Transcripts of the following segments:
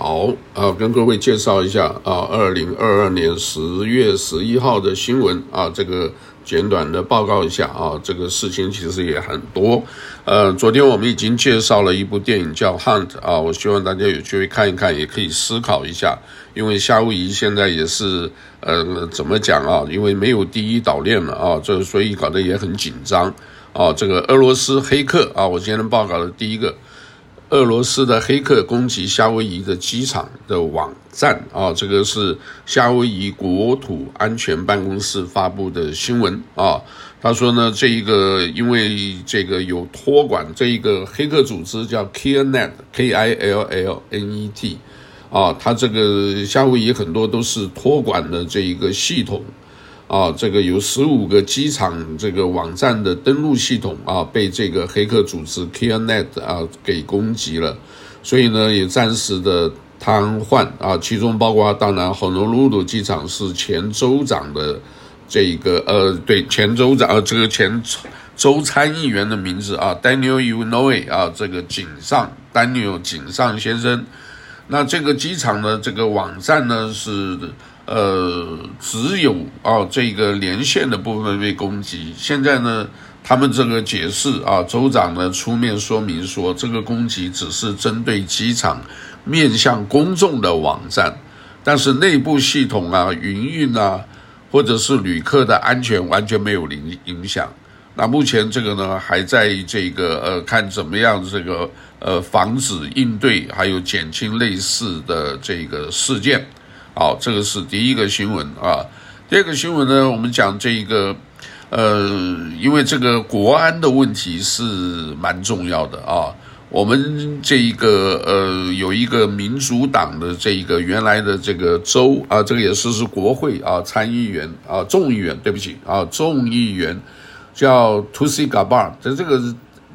好，啊，跟各位介绍一下啊，二零二二年十月十一号的新闻啊，这个简短的报告一下啊，这个事情其实也很多。呃，昨天我们已经介绍了一部电影叫《Hunt》啊，我希望大家有机会看一看，也可以思考一下，因为夏威夷现在也是呃，怎么讲啊？因为没有第一岛链了啊，这所以搞得也很紧张啊。这个俄罗斯黑客啊，我今天报告的第一个。俄罗斯的黑客攻击夏威夷的机场的网站啊，这个是夏威夷国土安全办公室发布的新闻啊。他说呢，这一个因为这个有托管这一个黑客组织叫 KILLNET，K I L L N E T 啊，他这个夏威夷很多都是托管的这一个系统。啊，这个有十五个机场这个网站的登录系统啊，被这个黑客组织 Kynet 啊给攻击了，所以呢也暂时的瘫痪啊，其中包括当然 honolulu 机场是前州长的这个呃对前州长呃这个前州参议员的名字啊，Daniel Ueno 啊，这个井上 Daniel 井上先生，那这个机场的这个网站呢是。呃，只有啊这个连线的部分被攻击。现在呢，他们这个解释啊，州长呢出面说明说，这个攻击只是针对机场面向公众的网站，但是内部系统啊、营运啊，或者是旅客的安全完全没有影影响。那目前这个呢，还在这个呃看怎么样这个呃防止应对，还有减轻类似的这个事件。好，这个是第一个新闻啊。第二个新闻呢，我们讲这一个，呃，因为这个国安的问题是蛮重要的啊。我们这一个呃，有一个民主党的这一个原来的这个州啊，这个也是是国会啊，参议员啊，众议员，对不起啊，众议员叫 Tulsi Gabbard，这这个。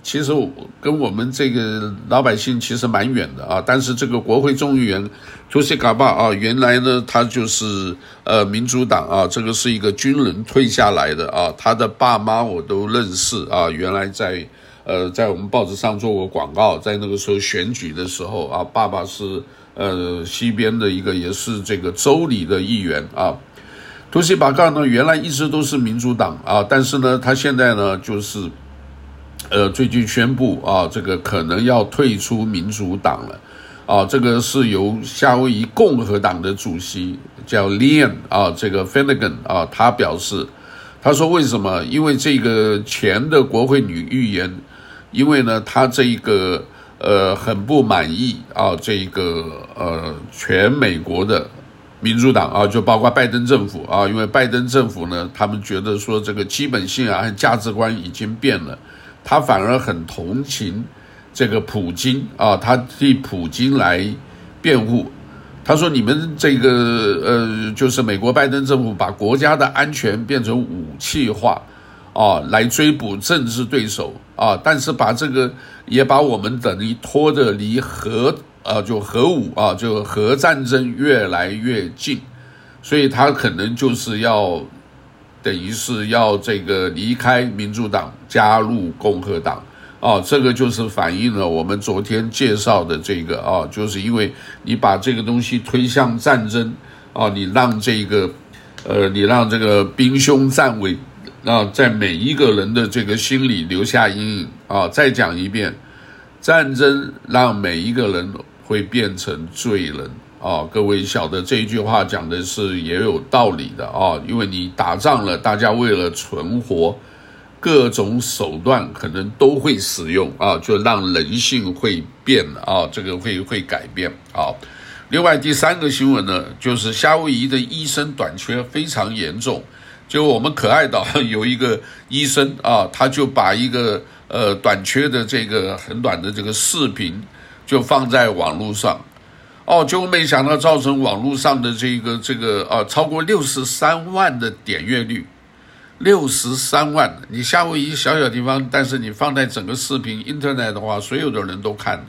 其实跟我们这个老百姓其实蛮远的啊，但是这个国会众议员图西卡巴啊，原来呢他就是呃民主党啊，这个是一个军人退下来的啊，他的爸妈我都认识啊，原来在呃在我们报纸上做过广告，在那个时候选举的时候啊，爸爸是呃西边的一个也是这个州里的议员啊，图西巴嘎呢原来一直都是民主党啊，但是呢他现在呢就是。呃，最近宣布啊，这个可能要退出民主党了，啊，这个是由夏威夷共和党的主席叫 Leon 啊，这个 Finnegan 啊，他表示，他说为什么？因为这个前的国会女议员，因为呢，他这一个呃很不满意啊，这一个呃全美国的民主党啊，就包括拜登政府啊，因为拜登政府呢，他们觉得说这个基本性啊价值观已经变了。他反而很同情这个普京啊，他替普京来辩护。他说：“你们这个呃，就是美国拜登政府把国家的安全变成武器化啊，来追捕政治对手啊，但是把这个也把我们等于拖着离核啊，就核武啊，就核战争越来越近，所以他可能就是要。”等于是要这个离开民主党，加入共和党，啊，这个就是反映了我们昨天介绍的这个啊，就是因为你把这个东西推向战争，啊，你让这个，呃，你让这个兵凶战危，啊，在每一个人的这个心里留下阴影，啊，再讲一遍，战争让每一个人会变成罪人。啊，各位晓得这一句话讲的是也有道理的啊，因为你打仗了，大家为了存活，各种手段可能都会使用啊，就让人性会变啊，这个会会改变啊。另外第三个新闻呢，就是夏威夷的医生短缺非常严重，就我们可爱岛 有一个医生啊，他就把一个呃短缺的这个很短的这个视频就放在网络上。哦，就没想到造成网络上的这个这个啊，超过六十三万的点阅率，六十三万。你夏威夷小小地方，但是你放在整个视频 Internet 的话，所有的人都看。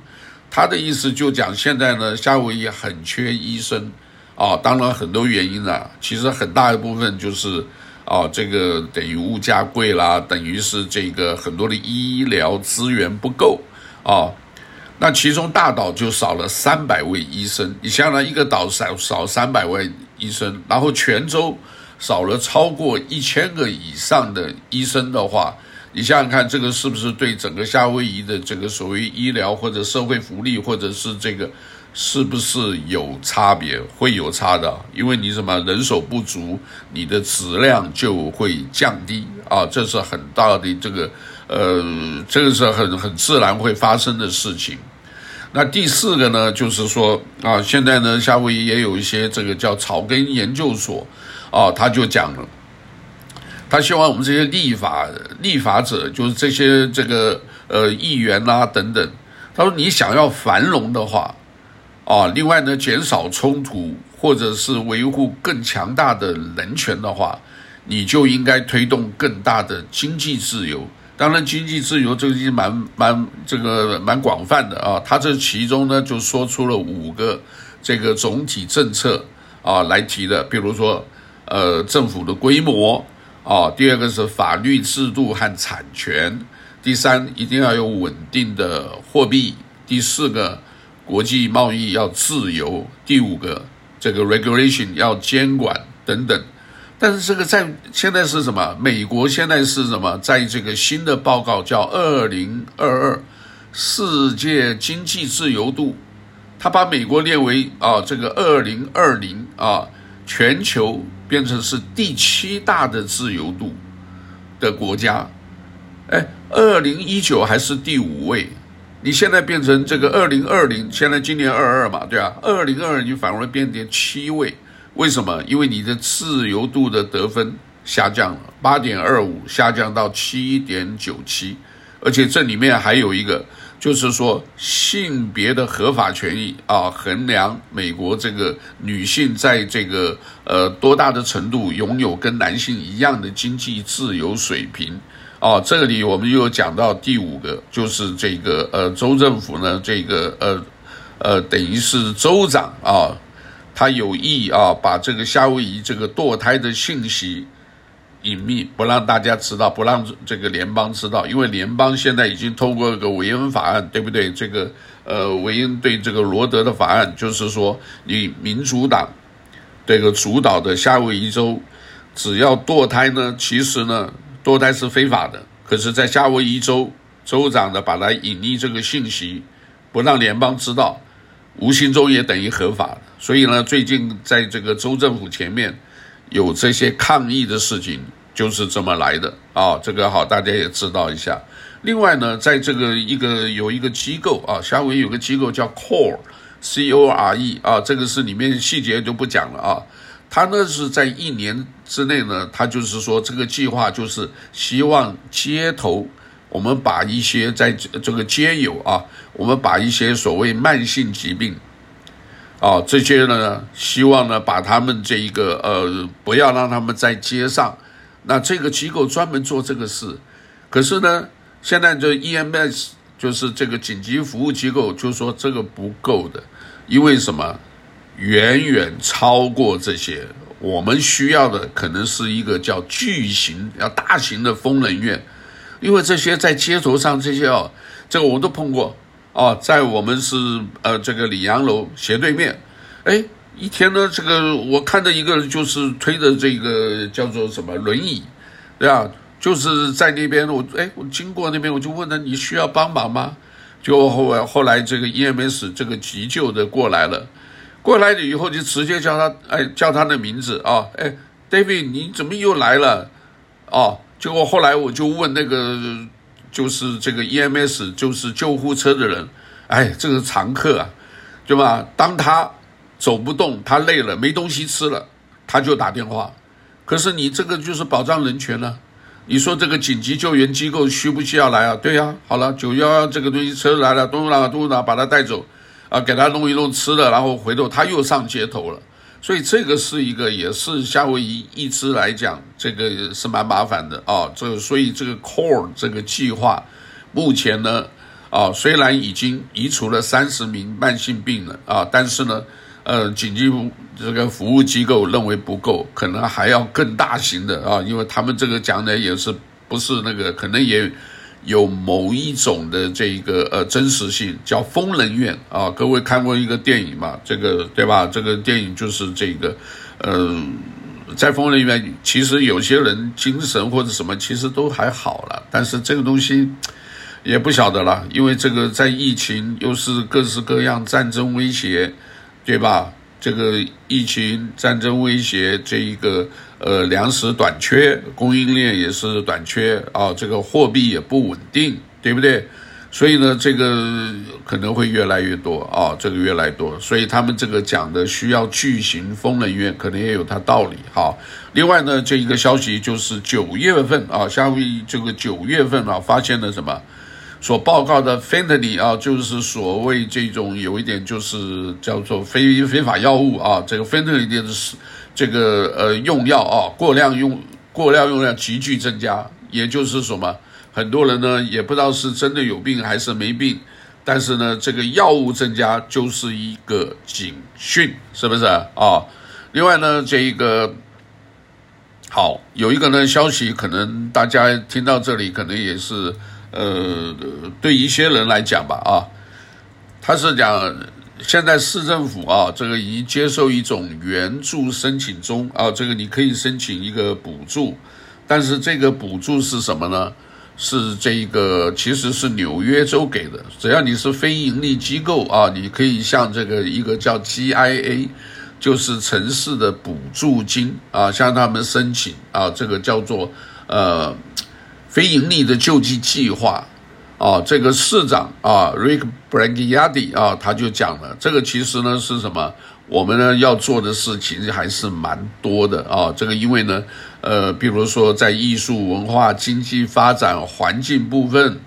他的意思就讲，现在呢，夏威夷很缺医生啊，当然很多原因啊，其实很大一部分就是啊，这个等于物价贵啦，等于是这个很多的医疗资源不够啊。那其中大岛就少了三百位医生，你想想，一个岛少少三百位医生，然后泉州少了超过一千个以上的医生的话，你想想看，这个是不是对整个夏威夷的这个所谓医疗或者社会福利，或者是这个是不是有差别？会有差的，因为你什么人手不足，你的质量就会降低啊，这是很大的这个。呃，这个是很很自然会发生的事情。那第四个呢，就是说啊，现在呢，夏威夷也有一些这个叫草根研究所啊，他就讲了，他希望我们这些立法立法者，就是这些这个呃议员啊等等，他说你想要繁荣的话啊，另外呢，减少冲突或者是维护更强大的人权的话，你就应该推动更大的经济自由。当然，经济自由这个是蛮蛮这个蛮广泛的啊。他这其中呢，就说出了五个这个总体政策啊来提的，比如说呃政府的规模啊，第二个是法律制度和产权，第三一定要有稳定的货币，第四个国际贸易要自由，第五个这个 regulation 要监管等等。但是这个在现在是什么？美国现在是什么？在这个新的报告叫《二零二二世界经济自由度》，他把美国列为啊这个二零二零啊全球变成是第七大的自由度的国家，哎，二零一九还是第五位，你现在变成这个二零二零，现在今年二二嘛，对啊，二零二二你反而变成七位。为什么？因为你的自由度的得分下降了，八点二五下降到七点九七，而且这里面还有一个，就是说性别的合法权益啊，衡量美国这个女性在这个呃多大的程度拥有跟男性一样的经济自由水平啊，这里我们又讲到第五个，就是这个呃州政府呢，这个呃呃等于是州长啊。他有意啊，把这个夏威夷这个堕胎的信息隐秘，不让大家知道，不让这个联邦知道，因为联邦现在已经通过一个韦恩法案，对不对？这个呃，韦恩对这个罗德的法案，就是说，你民主党这个主导的夏威夷州，只要堕胎呢，其实呢，堕胎是非法的，可是，在夏威夷州州长呢，把它隐匿这个信息，不让联邦知道。无形中也等于合法，所以呢，最近在这个州政府前面有这些抗议的事情，就是这么来的啊。这个好，大家也知道一下。另外呢，在这个一个有一个机构啊，夏威夷有个机构叫 CORE，C O R E 啊，这个是里面细节就不讲了啊。他呢是在一年之内呢，他就是说这个计划就是希望街头。我们把一些在这个街友啊，我们把一些所谓慢性疾病，啊，这些呢，希望呢，把他们这一个呃，不要让他们在街上。那这个机构专门做这个事，可是呢，现在这 EMS 就是这个紧急服务机构，就说这个不够的，因为什么？远远超过这些，我们需要的可能是一个叫巨型、要大型的疯人院。因为这些在街头上这些哦，这个我都碰过哦，在我们是呃这个里阳楼斜对面，哎，一天呢这个我看到一个就是推着这个叫做什么轮椅，对吧？就是在那边我哎我经过那边我就问他，你需要帮忙吗？就后来后来这个 EMS 这个急救的过来了，过来了以后就直接叫他哎叫他的名字啊，哎 David 你怎么又来了？哦。结果后来我就问那个，就是这个 EMS，就是救护车的人，哎，这个常客啊，对吧？当他走不动，他累了，没东西吃了，他就打电话。可是你这个就是保障人权了。你说这个紧急救援机构需不需要来啊？对呀，好了，九幺幺这个东西车来了，咚啦咚啦，把他带走，啊，给他弄一弄吃的，然后回头他又上街头了。所以这个是一个，也是夏威夷一支来讲，这个是蛮麻烦的啊。这所以这个 Core 这个计划，目前呢，啊虽然已经移除了三十名慢性病人啊，但是呢，呃，紧急这个服务机构认为不够，可能还要更大型的啊，因为他们这个讲的也是不是那个，可能也有某一种的这个呃真实性，叫疯人院啊。各位看过一个电影嘛？这个对吧？这个电影就是这个，呃，在疯人院，其实有些人精神或者什么，其实都还好了。但是这个东西也不晓得了，因为这个在疫情又是各式各样战争威胁，对吧？这个疫情战争威胁，这一个呃粮食短缺，供应链也是短缺啊，这个货币也不稳定，对不对？所以呢，这个可能会越来越多啊，这个越来越多，所以他们这个讲的需要巨型疯人院，可能也有它道理哈。另外呢，这一个消息就是九月份啊，夏威夷这个九月份啊，发现了什么？所报告的 f e n t a n y 啊，就是所谓这种有一点就是叫做非非法药物啊，这个 f e n t a n y 的是这个呃用药啊，过量用过量用量急剧增加，也就是什么，很多人呢也不知道是真的有病还是没病，但是呢这个药物增加就是一个警讯，是不是啊？另外呢这一个好有一个呢消息，可能大家听到这里可能也是。呃，对一些人来讲吧，啊，他是讲现在市政府啊，这个已接受一种援助申请中啊，这个你可以申请一个补助，但是这个补助是什么呢？是这个其实是纽约州给的，只要你是非盈利机构啊，你可以向这个一个叫 GIA，就是城市的补助金啊，向他们申请啊，这个叫做呃。非盈利的救济计划，啊，这个市长啊，Rick Blangiardi 啊，他就讲了，这个其实呢是什么？我们呢要做的事情还是蛮多的啊。这个因为呢，呃，比如说在艺术文化、经济发展、环境部分，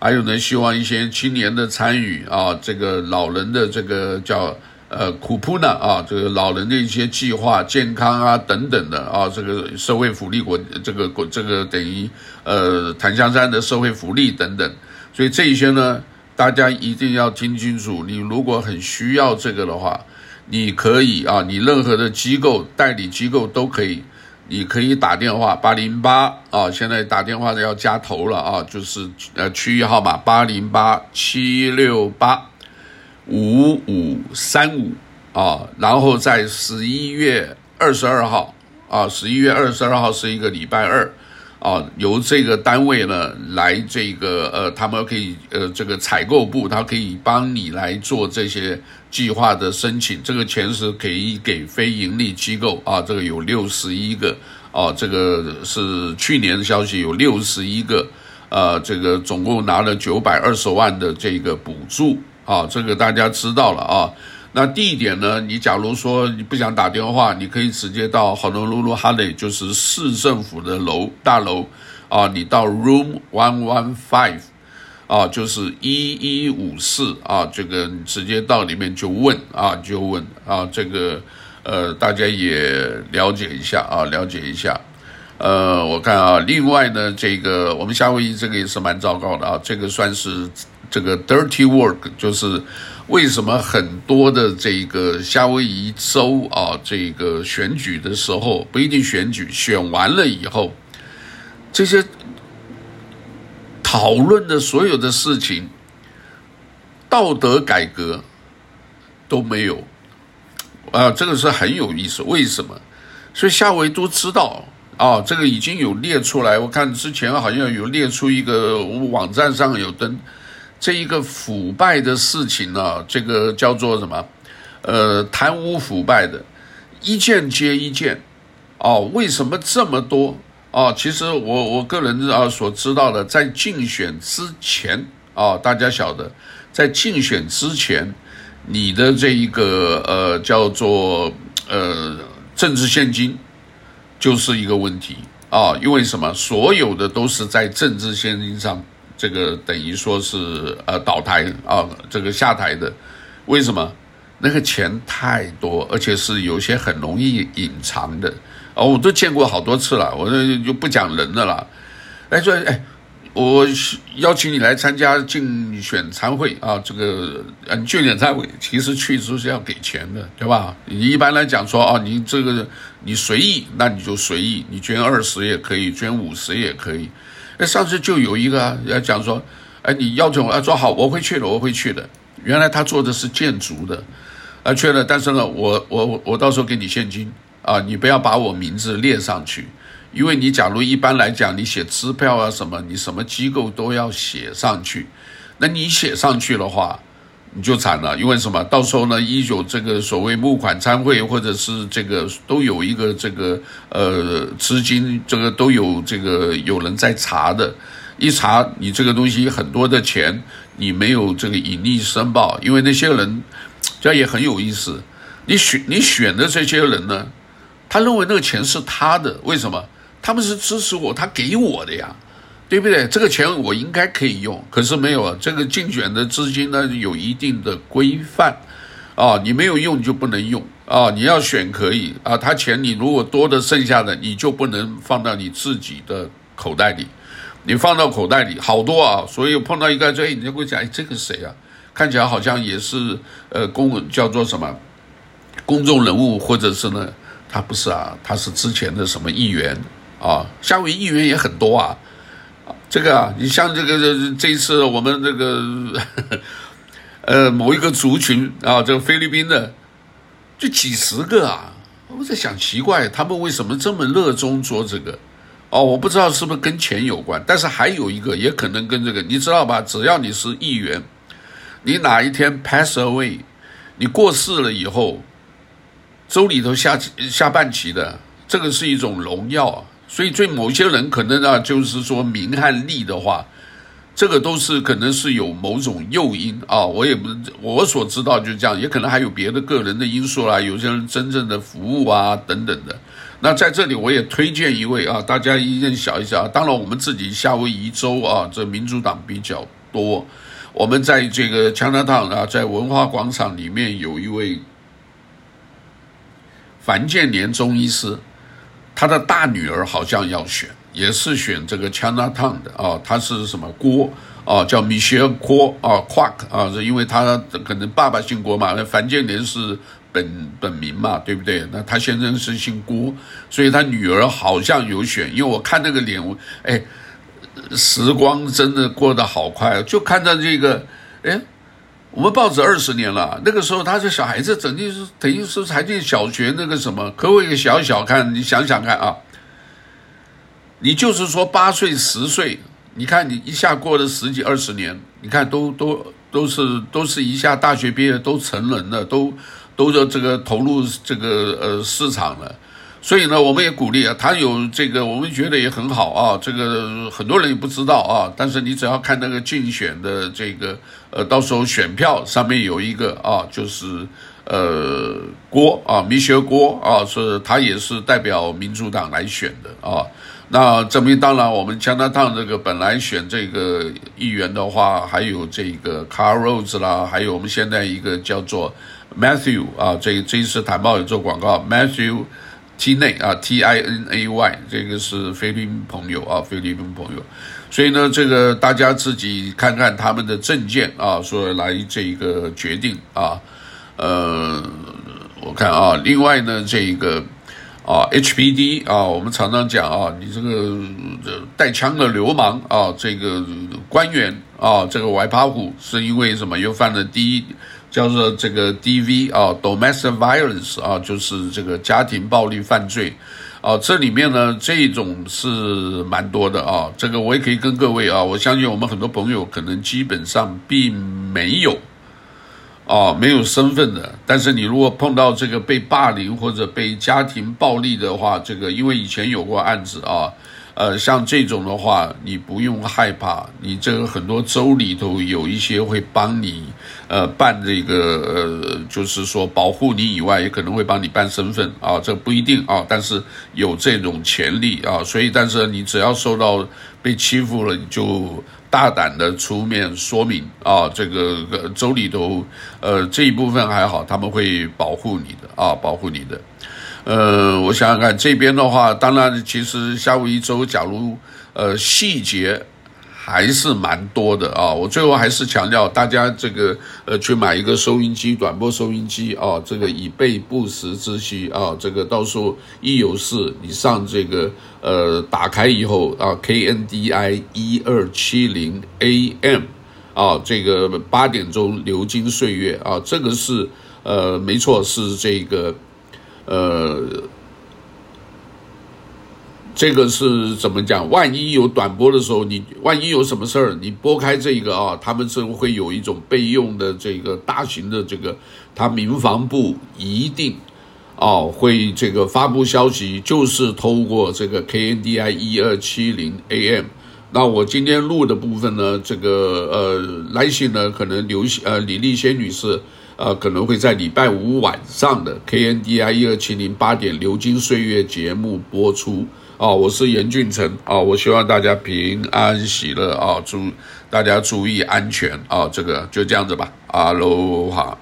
还有呢，希望一些青年的参与啊，这个老人的这个叫。呃，库普呢啊，这个老人的一些计划、健康啊等等的啊，这个社会福利国，这个国这个等于呃檀香山的社会福利等等，所以这一些呢，大家一定要听清楚。你如果很需要这个的话，你可以啊，你任何的机构、代理机构都可以，你可以打电话八零八啊，现在打电话的要加头了啊，就是呃区域号码八零八七六八。五五三五啊，然后在十一月二十二号啊，十一月二十二号是一个礼拜二啊，由这个单位呢来这个呃，他们可以呃这个采购部，他可以帮你来做这些计划的申请，这个钱是可以给非盈利机构啊，这个有六十一个啊，这个是去年的消息，有六十一个，呃，这个总共拿了九百二十万的这个补助。啊，这个大家知道了啊。那地点呢？你假如说你不想打电话，你可以直接到 Honolulu Hale，就是市政府的楼大楼啊。你到 Room One One Five，啊，就是一一五四啊。这个直接到里面就问啊，就问啊。这个呃，大家也了解一下啊，了解一下。呃，我看啊，另外呢，这个我们夏威夷这个也是蛮糟糕的啊。这个算是。这个 dirty work 就是为什么很多的这个夏威夷州啊，这个选举的时候不一定选举，选完了以后，这些讨论的所有的事情，道德改革都没有啊，这个是很有意思。为什么？所以夏威都知道啊，这个已经有列出来。我看之前好像有列出一个网站上有登。这一个腐败的事情呢、这个叫做什么？呃，贪污腐败的，一件接一件，哦，为什么这么多？哦，其实我我个人啊所知道的，在竞选之前啊、大家晓得，在竞选之前，你的这一个呃叫做呃政治献金，就是一个问题啊、因为什么？所有的都是在政治献金上。这个等于说是呃倒台啊，这个下台的，为什么？那个钱太多，而且是有些很容易隐藏的哦，我都见过好多次了，我这就不讲人的了。哎，说哎，我邀请你来参加竞选参会啊，这个嗯竞选参会其实去就是要给钱的，对吧？你一般来讲说啊，你这个你随意，那你就随意，你捐二十也可以，捐五十也可以。那，上次就有一个要讲说，哎，你邀请我要说好，我会去的，我会去的。原来他做的是建筑的，啊，去了，但是呢，我我我到时候给你现金啊，你不要把我名字列上去，因为你假如一般来讲，你写支票啊什么，你什么机构都要写上去，那你写上去的话。你就惨了，因为什么？到时候呢，一九这个所谓募款参会，或者是这个都有一个这个呃资金，这个都有这个有人在查的。一查你这个东西很多的钱，你没有这个隐匿申报，因为那些人这也很有意思。你选你选的这些人呢，他认为那个钱是他的，为什么？他们是支持我，他给我的呀。对不对？这个钱我应该可以用，可是没有啊。这个竞选的资金呢，有一定的规范，啊，你没有用就不能用啊。你要选可以啊，他钱你如果多的剩下的，你就不能放到你自己的口袋里，你放到口袋里好多啊。所以碰到一个这，你就会讲，哎，这个谁啊？看起来好像也是呃公叫做什么公众人物，或者是呢，他不是啊，他是之前的什么议员啊，夏威夷议员也很多啊。这个啊，你像这个这这一次我们这个，呃，某一个族群啊，这个菲律宾的，就几十个啊，我在想奇怪，他们为什么这么热衷做这个？哦，我不知道是不是跟钱有关，但是还有一个也可能跟这个，你知道吧？只要你是议员，你哪一天 pass away，你过世了以后，州里头下下半旗的，这个是一种荣耀啊。所以，对某些人可能啊，就是说名和利的话，这个都是可能是有某种诱因啊。我也不，我所知道就是这样，也可能还有别的个人的因素啦。有些人真正的服务啊等等的。那在这里，我也推荐一位啊，大家一定想一想。当然，我们自己夏威夷州啊，这民主党比较多。我们在这个加拿大啊，在文化广场里面有一位樊建年中医师。他的大女儿好像要选，也是选这个 Chinatown 的啊，他是什么郭啊？叫 Michelle 郭啊，Quack 啊，是因为他可能爸爸姓郭嘛，那樊建年是本本名嘛，对不对？那他先生是姓郭，所以他女儿好像有选。因为我看那个脸，哎，时光真的过得好快，就看到这个，哎。我们报纸二十年了，那个时候他是小孩子，整天是等于是才进小学那个什么，可我一个小小看，你想想看啊，你就是说八岁十岁，你看你一下过了十几二十年，你看都都都是都是一下大学毕业都成人了，都都的这个投入这个呃市场了。所以呢，我们也鼓励啊，他有这个，我们觉得也很好啊。这个很多人也不知道啊，但是你只要看那个竞选的这个，呃，到时候选票上面有一个啊，就是呃郭啊，米歇尔郭啊，是他也是代表民主党来选的啊。那证明当然，我们加拿大这个本来选这个议员的话，还有这个 Car Rose 啦，还有我们现在一个叫做 Matthew 啊，这这一次台报有做广告，Matthew。T 内啊，T I N A Y，这个是菲律宾朋友啊，菲律宾朋友，所以呢，这个大家自己看看他们的证件啊，说来这个决定啊，呃，我看啊，另外呢，这个啊，H P D 啊，我们常常讲啊，你这个带枪的流氓啊，这个官员啊，这个歪趴虎是因为什么？又犯了第一。叫做这个 DV 啊，domestic violence 啊，就是这个家庭暴力犯罪，啊，这里面呢，这种是蛮多的啊。这个我也可以跟各位啊，我相信我们很多朋友可能基本上并没有啊，没有身份的。但是你如果碰到这个被霸凌或者被家庭暴力的话，这个因为以前有过案子啊。呃，像这种的话，你不用害怕，你这个很多州里头有一些会帮你，呃，办这个，呃，就是说保护你以外，也可能会帮你办身份啊，这不一定啊，但是有这种潜力啊，所以，但是你只要受到被欺负了，你就大胆的出面说明啊，这个州里头，呃，这一部分还好，他们会保护你的啊，保护你的。呃，我想想看，这边的话，当然，其实夏威夷州，假如呃细节还是蛮多的啊！我最后还是强调，大家这个呃，去买一个收音机，短波收音机啊，这个以备不时之需啊。这个到时候一有事，你上这个呃，打开以后啊，KNDI 一二七零 AM 啊，这个八点钟流金岁月啊，这个是呃，没错，是这个呃。这个是怎么讲？万一有短波的时候，你万一有什么事儿，你拨开这个啊，他们是会有一种备用的这个大型的这个，他民防部一定啊会这个发布消息，就是透过这个 KNDI 一二七零 AM。那我今天录的部分呢，这个呃来信呢，可能刘呃李丽仙女士呃可能会在礼拜五晚上的 KNDI 一二七零八点流金岁月节目播出。哦，我是严俊成啊，我希望大家平安喜乐啊，祝大家注意安全啊，这个就这样子吧，阿罗哈。